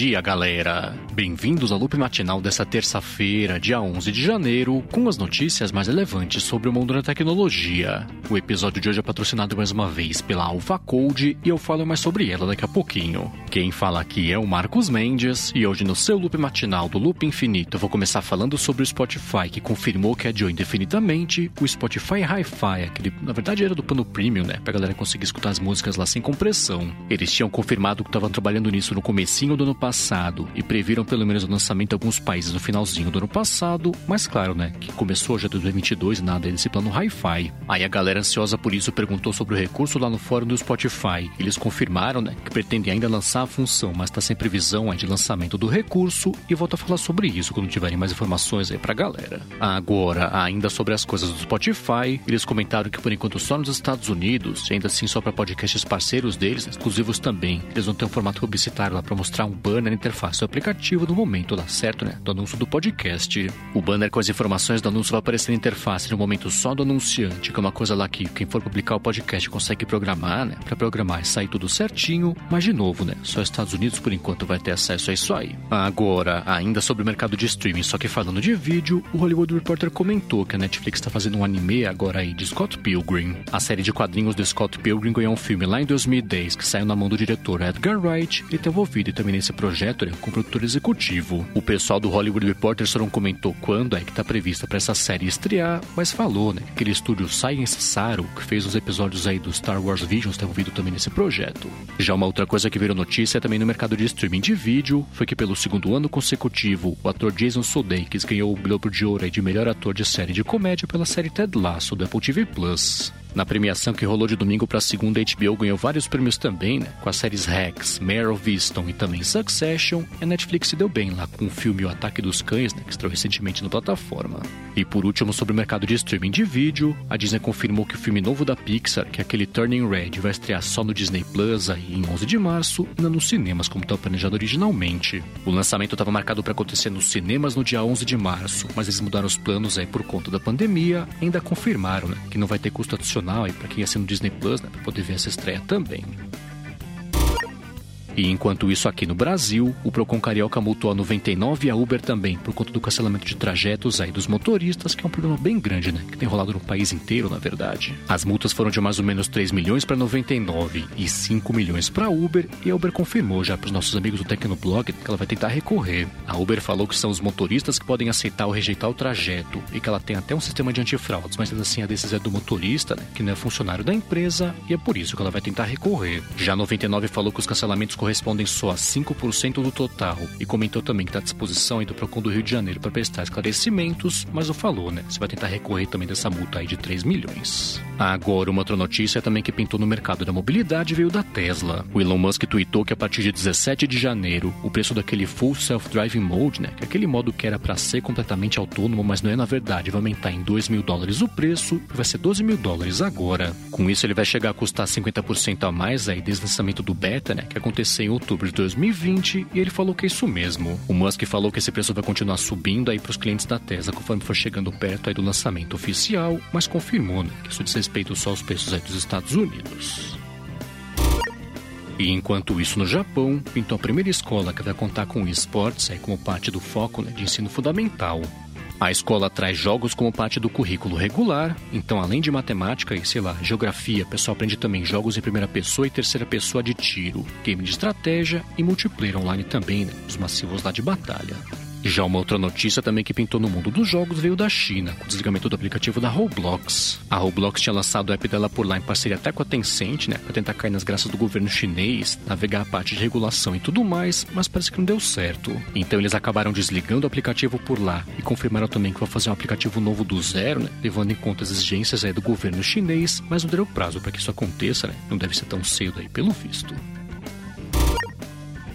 dia, galera! Bem-vindos ao loop matinal dessa terça-feira, dia 11 de janeiro, com as notícias mais relevantes sobre o mundo da tecnologia. O episódio de hoje é patrocinado mais uma vez pela Alpha Code e eu falo mais sobre ela daqui a pouquinho. Quem fala aqui é o Marcos Mendes e hoje no seu loop matinal do Loop Infinito eu vou começar falando sobre o Spotify que confirmou que adiou indefinidamente o Spotify Hi-Fi, aquele na verdade era do plano premium, né, pra galera conseguir escutar as músicas lá sem compressão. Eles tinham confirmado que estavam trabalhando nisso no comecinho do ano passado e previram pelo menos o lançamento em alguns países no finalzinho do ano passado, mas claro, né, que começou já 2022 e nada desse plano Hi-Fi. Aí a galera ansiosa por isso perguntou sobre o recurso lá no fórum do Spotify. Eles confirmaram, né, que pretendem ainda lançar a função, mas está sem previsão de lançamento do recurso e volto a falar sobre isso quando tiverem mais informações aí pra galera. Agora, ainda sobre as coisas do Spotify, eles comentaram que por enquanto só nos Estados Unidos, e ainda assim só para podcasts parceiros deles, exclusivos também, eles vão ter um formato publicitário lá para mostrar um banner na interface do aplicativo no momento lá certo, né, do anúncio do podcast. O banner com as informações do anúncio vai aparecer na interface no momento só do anunciante, que é uma coisa lá que quem for publicar o podcast consegue programar, né, para programar e sair tudo certinho, mas de novo, né, só Estados Unidos por enquanto vai ter acesso a isso aí. Agora, ainda sobre o mercado de streaming, só que falando de vídeo, o Hollywood Reporter comentou que a Netflix está fazendo um anime agora aí de Scott Pilgrim. A série de quadrinhos do Scott Pilgrim ganhou um filme lá em 2010 que saiu na mão do diretor Edgar Wright e está envolvido também nesse projeto né, como produtor executivo. O pessoal do Hollywood Reporter só não comentou quando é que está prevista para essa série estrear, mas falou né, que aquele estúdio Science Saru, que fez os episódios aí do Star Wars Visions, está envolvido também nesse projeto. Já uma outra coisa que virou notícia também no mercado de streaming de vídeo foi que pelo segundo ano consecutivo, o ator Jason Sudeikis ganhou o Globo de Ouro de melhor ator de série de comédia pela série Ted Lasso do Apple TV Plus. Na premiação que rolou de domingo para segunda, a HBO ganhou vários prêmios também, né? Com as séries Rex, Mare of e também Succession. A Netflix se deu bem lá com o filme O Ataque dos Cães, né? Que estreou recentemente na plataforma. E por último, sobre o mercado de streaming de vídeo, a Disney confirmou que o filme novo da Pixar, que é aquele Turning Red, vai estrear só no Disney Plus aí em 11 de março e não nos cinemas como estava planejado originalmente. O lançamento estava marcado para acontecer nos cinemas no dia 11 de março, mas eles mudaram os planos aí por conta da pandemia e ainda confirmaram, né? Que não vai ter custo adicional e para quem assina no Disney Plus, né, para poder ver essa estreia também. E enquanto isso aqui no Brasil, o Procon Carioca multou a 99 e a Uber também, por conta do cancelamento de trajetos aí dos motoristas, que é um problema bem grande, né? Que tem rolado no país inteiro, na verdade. As multas foram de mais ou menos 3 milhões para 99 e 5 milhões para Uber, e a Uber confirmou já para os nossos amigos do Tecnoblog que ela vai tentar recorrer. A Uber falou que são os motoristas que podem aceitar ou rejeitar o trajeto e que ela tem até um sistema de antifraudes, mas assim a decisão é do motorista, né? Que não é funcionário da empresa, e é por isso que ela vai tentar recorrer. Já a 99 falou que os cancelamentos correspondem só a 5% do total e comentou também que está à disposição do Procon do Rio de Janeiro para prestar esclarecimentos, mas não falou, né? Você vai tentar recorrer também dessa multa aí de 3 milhões. Agora, uma outra notícia também que pintou no mercado da mobilidade veio da Tesla. O Elon Musk tweetou que a partir de 17 de janeiro, o preço daquele Full Self-Driving Mode, né? Que é aquele modo que era para ser completamente autônomo, mas não é na verdade, vai aumentar em 2 mil dólares o preço e vai ser 12 mil dólares agora. Com isso, ele vai chegar a custar 50% a mais aí desde o lançamento do beta, né? Que aconteceu em outubro de 2020 e ele falou que é isso mesmo. O Musk falou que esse preço vai continuar subindo aí para os clientes da Tesla conforme for chegando perto aí do lançamento oficial, mas confirmou né, que isso diz respeito só aos preços aí dos Estados Unidos. E enquanto isso no Japão, pintou a primeira escola que vai contar com esportes aí como parte do foco né, de ensino fundamental. A escola traz jogos como parte do currículo regular, então além de matemática e, sei lá, geografia, o pessoal aprende também jogos em primeira pessoa e terceira pessoa de tiro, game de estratégia e multiplayer online também, né? Os massivos lá de batalha. Já uma outra notícia também que pintou no mundo dos jogos veio da China, com o desligamento do aplicativo da Roblox. A Roblox tinha lançado o app dela por lá em parceria até com a Tencent, né, para tentar cair nas graças do governo chinês, navegar a parte de regulação e tudo mais, mas parece que não deu certo. Então eles acabaram desligando o aplicativo por lá e confirmaram também que vão fazer um aplicativo novo do zero, né, levando em conta as exigências aí do governo chinês, mas não deu prazo para que isso aconteça, né? Não deve ser tão cedo aí pelo visto.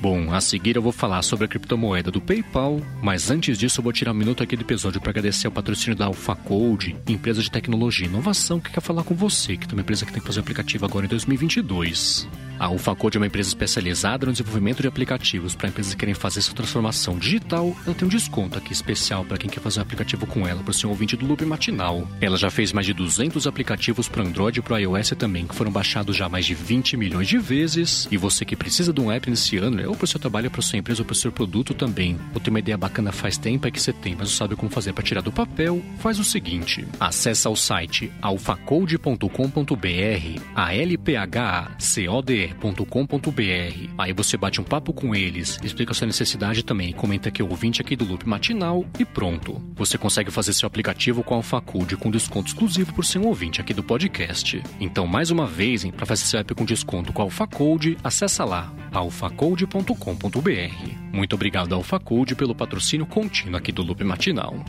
Bom, a seguir eu vou falar sobre a criptomoeda do PayPal, mas antes disso eu vou tirar um minuto aqui do episódio para agradecer ao patrocínio da AlphaCode, empresa de tecnologia e inovação que quer falar com você, que tem uma empresa que tem que fazer um aplicativo agora em 2022. A UfaCode é uma empresa especializada no desenvolvimento de aplicativos para empresas que querem fazer sua transformação digital. Ela tem um desconto aqui especial para quem quer fazer um aplicativo com ela, para o seu ouvinte do Loop Matinal. Ela já fez mais de 200 aplicativos para Android e para iOS também, que foram baixados já mais de 20 milhões de vezes. E você que precisa de um app nesse ano, ou para o seu trabalho, para sua empresa ou para o seu produto também, ou tem uma ideia bacana faz tempo é que você tem, mas não sabe como fazer para tirar do papel, faz o seguinte: acessa o site alfacode.com.br, a lphcode.com.br. Aí você bate um papo com eles, explica sua necessidade também, comenta que é ouvinte aqui do Loop Matinal e pronto. Você consegue fazer seu aplicativo com a Alfacode com desconto exclusivo por ser um ouvinte aqui do podcast. Então, mais uma vez, para fazer seu app com desconto com a Alfacode, acessa lá alfacode.com.br. Muito obrigado ao Alfacode pelo patrocínio contínuo aqui do Loop Matinal.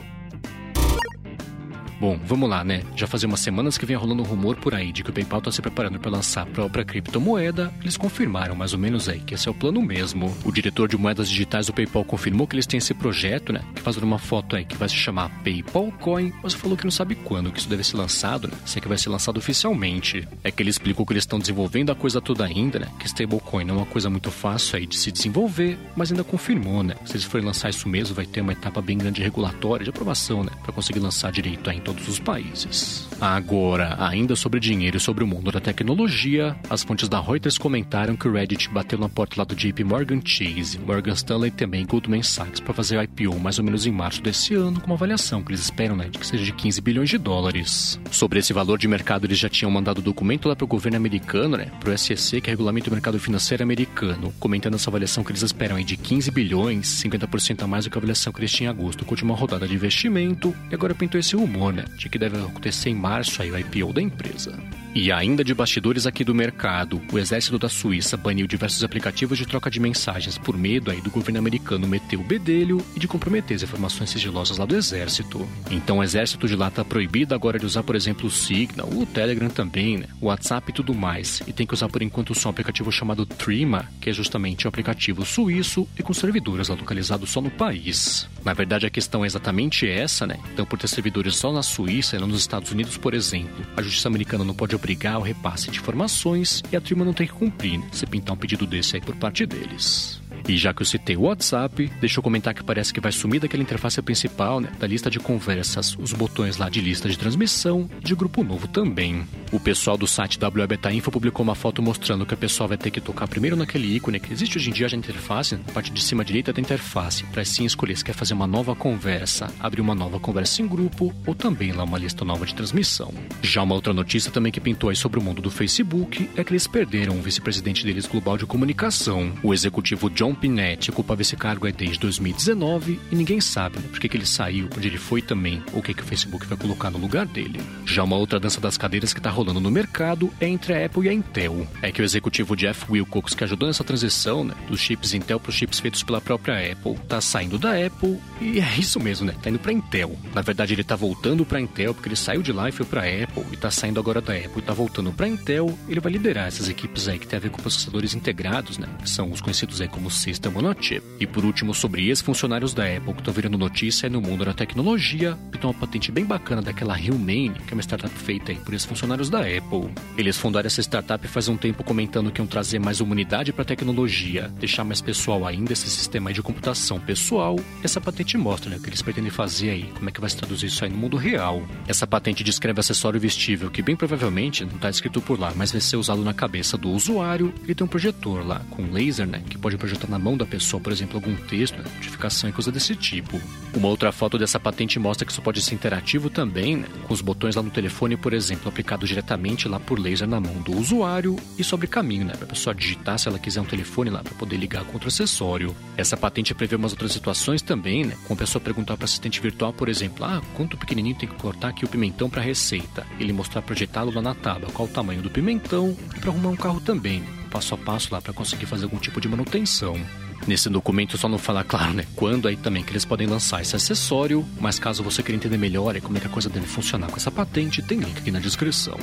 Bom, vamos lá, né? Já fazia umas semanas que vem rolando um rumor por aí de que o PayPal está se preparando para lançar a própria criptomoeda. Eles confirmaram mais ou menos aí que esse é o plano mesmo. O diretor de moedas digitais do PayPal confirmou que eles têm esse projeto, né? Que fazendo uma foto aí que vai se chamar PayPal Coin, mas falou que não sabe quando que isso deve ser lançado, né? Se é que vai ser lançado oficialmente. É que ele explicou que eles estão desenvolvendo a coisa toda ainda, né? Que stablecoin não é uma coisa muito fácil aí de se desenvolver, mas ainda confirmou, né? Se eles forem lançar isso mesmo, vai ter uma etapa bem grande regulatória de aprovação, né? Para conseguir lançar direito aí todos os países. Agora, ainda sobre dinheiro e sobre o mundo da tecnologia, as fontes da Reuters comentaram que o Reddit bateu na porta lá do JP Morgan Chase, Morgan Stanley e também Goldman Sachs para fazer IPO mais ou menos em março desse ano, com uma avaliação que eles esperam né, de que seja de 15 bilhões de dólares. Sobre esse valor de mercado, eles já tinham mandado documento lá para o governo americano, né, para o SEC, que é regulamento do mercado financeiro americano, comentando essa avaliação que eles esperam aí de 15 bilhões, 50% a mais do que a avaliação que eles tinham em agosto, com a última rodada de investimento, e agora pintou esse rumor, que que deve acontecer em março aí o IPO da empresa. E ainda de bastidores aqui do mercado, o exército da Suíça baniu diversos aplicativos de troca de mensagens por medo aí do governo americano meter o bedelho e de comprometer as informações sigilosas lá do exército. Então o exército de lá tá proibido agora de usar, por exemplo, o Signal, o Telegram também, né? o WhatsApp e tudo mais. E tem que usar por enquanto só um aplicativo chamado Trima, que é justamente um aplicativo suíço e com servidores localizados só no país. Na verdade a questão é exatamente essa, né? Então por ter servidores só na Suíça e não nos Estados Unidos, por exemplo, a justiça americana não pode obrigar o repasse de informações e a turma não tem que cumprir, né? Se pintar um pedido desse aí por parte deles. E já que eu citei o WhatsApp, deixa eu comentar que parece que vai sumir daquela interface principal, né, da lista de conversas, os botões lá de lista de transmissão de grupo novo também. O pessoal do site WBeta Info publicou uma foto mostrando que a pessoa vai ter que tocar primeiro naquele ícone que existe hoje em dia na interface, na parte de cima direita da interface, para sim escolher se quer fazer uma nova conversa, abrir uma nova conversa em grupo ou também lá uma lista nova de transmissão. Já uma outra notícia também que pintou aí sobre o mundo do Facebook é que eles perderam o vice-presidente deles global de comunicação, o executivo John Pinetti ocupava esse cargo desde 2019 e ninguém sabe né, por que, que ele saiu, onde ele foi também, ou o que, que o Facebook vai colocar no lugar dele. Já uma outra dança das cadeiras que está rolando no mercado é entre a Apple e a Intel. É que o executivo Jeff Wilcox, que ajudou nessa transição né, dos chips Intel para os chips feitos pela própria Apple, está saindo da Apple e é isso mesmo, né? Tá indo para Intel. Na verdade, ele está voltando para Intel porque ele saiu de lá e foi para Apple e está saindo agora da Apple e está voltando para Intel. Ele vai liderar essas equipes aí que tem a ver com processadores integrados, né? Que são os conhecidos aí como System on a Chip. E por último, sobre ex-funcionários da Apple que estão virando notícia no mundo da tecnologia, que tem uma patente bem bacana daquela Humane, que é uma startup feita por ex-funcionários da Apple. Eles fundaram essa startup faz um tempo comentando que iam trazer mais humanidade para a tecnologia, deixar mais pessoal ainda esse sistema de computação pessoal. Essa patente mostra né, o que eles pretendem fazer aí, como é que vai se traduzir isso aí no mundo real. Essa patente descreve acessório vestível que bem provavelmente não está escrito por lá, mas vai ser usado na cabeça do usuário. Ele tem um projetor lá com laser, né, que pode projetar na mão da pessoa, por exemplo, algum texto, né, notificação e coisa desse tipo. Uma outra foto dessa patente mostra que isso pode ser interativo também, né, com os botões lá no telefone, por exemplo, aplicados diretamente lá por laser na mão do usuário e sobre caminho, né, para a pessoa digitar se ela quiser um telefone lá para poder ligar com outro acessório. Essa patente prevê umas outras situações também, né, com a pessoa perguntar para assistente virtual, por exemplo, ah, quanto pequenininho tem que cortar aqui o pimentão para receita? Ele mostrar projetá-lo lá na tábua, qual o tamanho do pimentão e para arrumar um carro também, passo a passo lá para conseguir fazer algum tipo de manutenção. Nesse documento só não fala, claro, né, quando aí também que eles podem lançar esse acessório, mas caso você queira entender melhor como é que a coisa deve funcionar com essa patente, tem link aqui na descrição.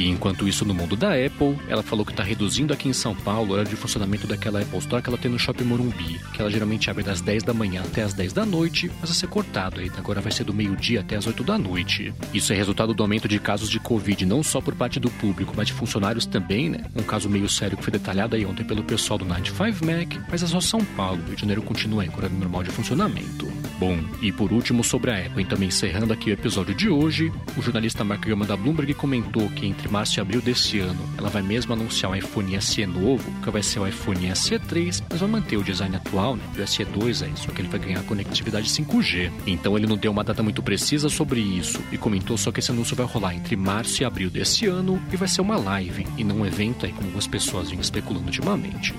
E enquanto isso, no mundo da Apple, ela falou que está reduzindo aqui em São Paulo o horário de funcionamento daquela Apple Store que ela tem no Shopping Morumbi, que ela geralmente abre das 10 da manhã até as 10 da noite, mas vai ser cortado aí, agora vai ser do meio-dia até as 8 da noite. Isso é resultado do aumento de casos de Covid, não só por parte do público, mas de funcionários também, né? Um caso meio sério que foi detalhado aí ontem pelo pessoal do 95 Mac, mas é só São Paulo, Rio de Janeiro continua em horário normal de funcionamento. Bom, e por último sobre a Apple, também encerrando aqui o episódio de hoje, o jornalista Mark Gurman da Bloomberg comentou que entre março e abril desse ano, ela vai mesmo anunciar um iPhone SE novo, que vai ser o iPhone SE 3, mas vai manter o design atual, né, do SE 2 aí, só que ele vai ganhar conectividade 5G. Então ele não deu uma data muito precisa sobre isso e comentou só que esse anúncio vai rolar entre março e abril desse ano e vai ser uma live e não um evento aí como algumas pessoas vinham especulando ultimamente.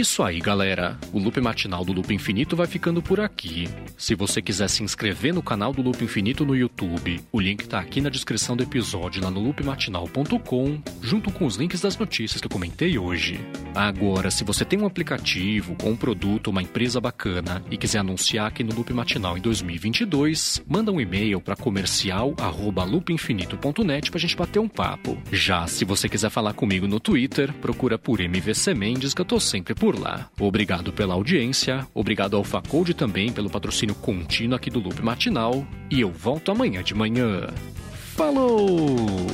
Isso aí, galera. O loop matinal do Loop Infinito vai ficando por aqui. Se você quiser se inscrever no canal do Loop Infinito no YouTube, o link tá aqui na descrição do episódio lá no loopmatinal.com, junto com os links das notícias que eu comentei hoje. Agora, se você tem um aplicativo ou um produto, uma empresa bacana e quiser anunciar aqui no Loop Matinal em 2022, manda um e-mail para comercial@loopinfinito.net pra gente bater um papo. Já se você quiser falar comigo no Twitter, procura por MVC Mendes que eu tô sempre por lá. Obrigado pela audiência, obrigado ao Facode também pelo patrocínio contínuo aqui do Loop Matinal, e eu volto amanhã de manhã. Falou!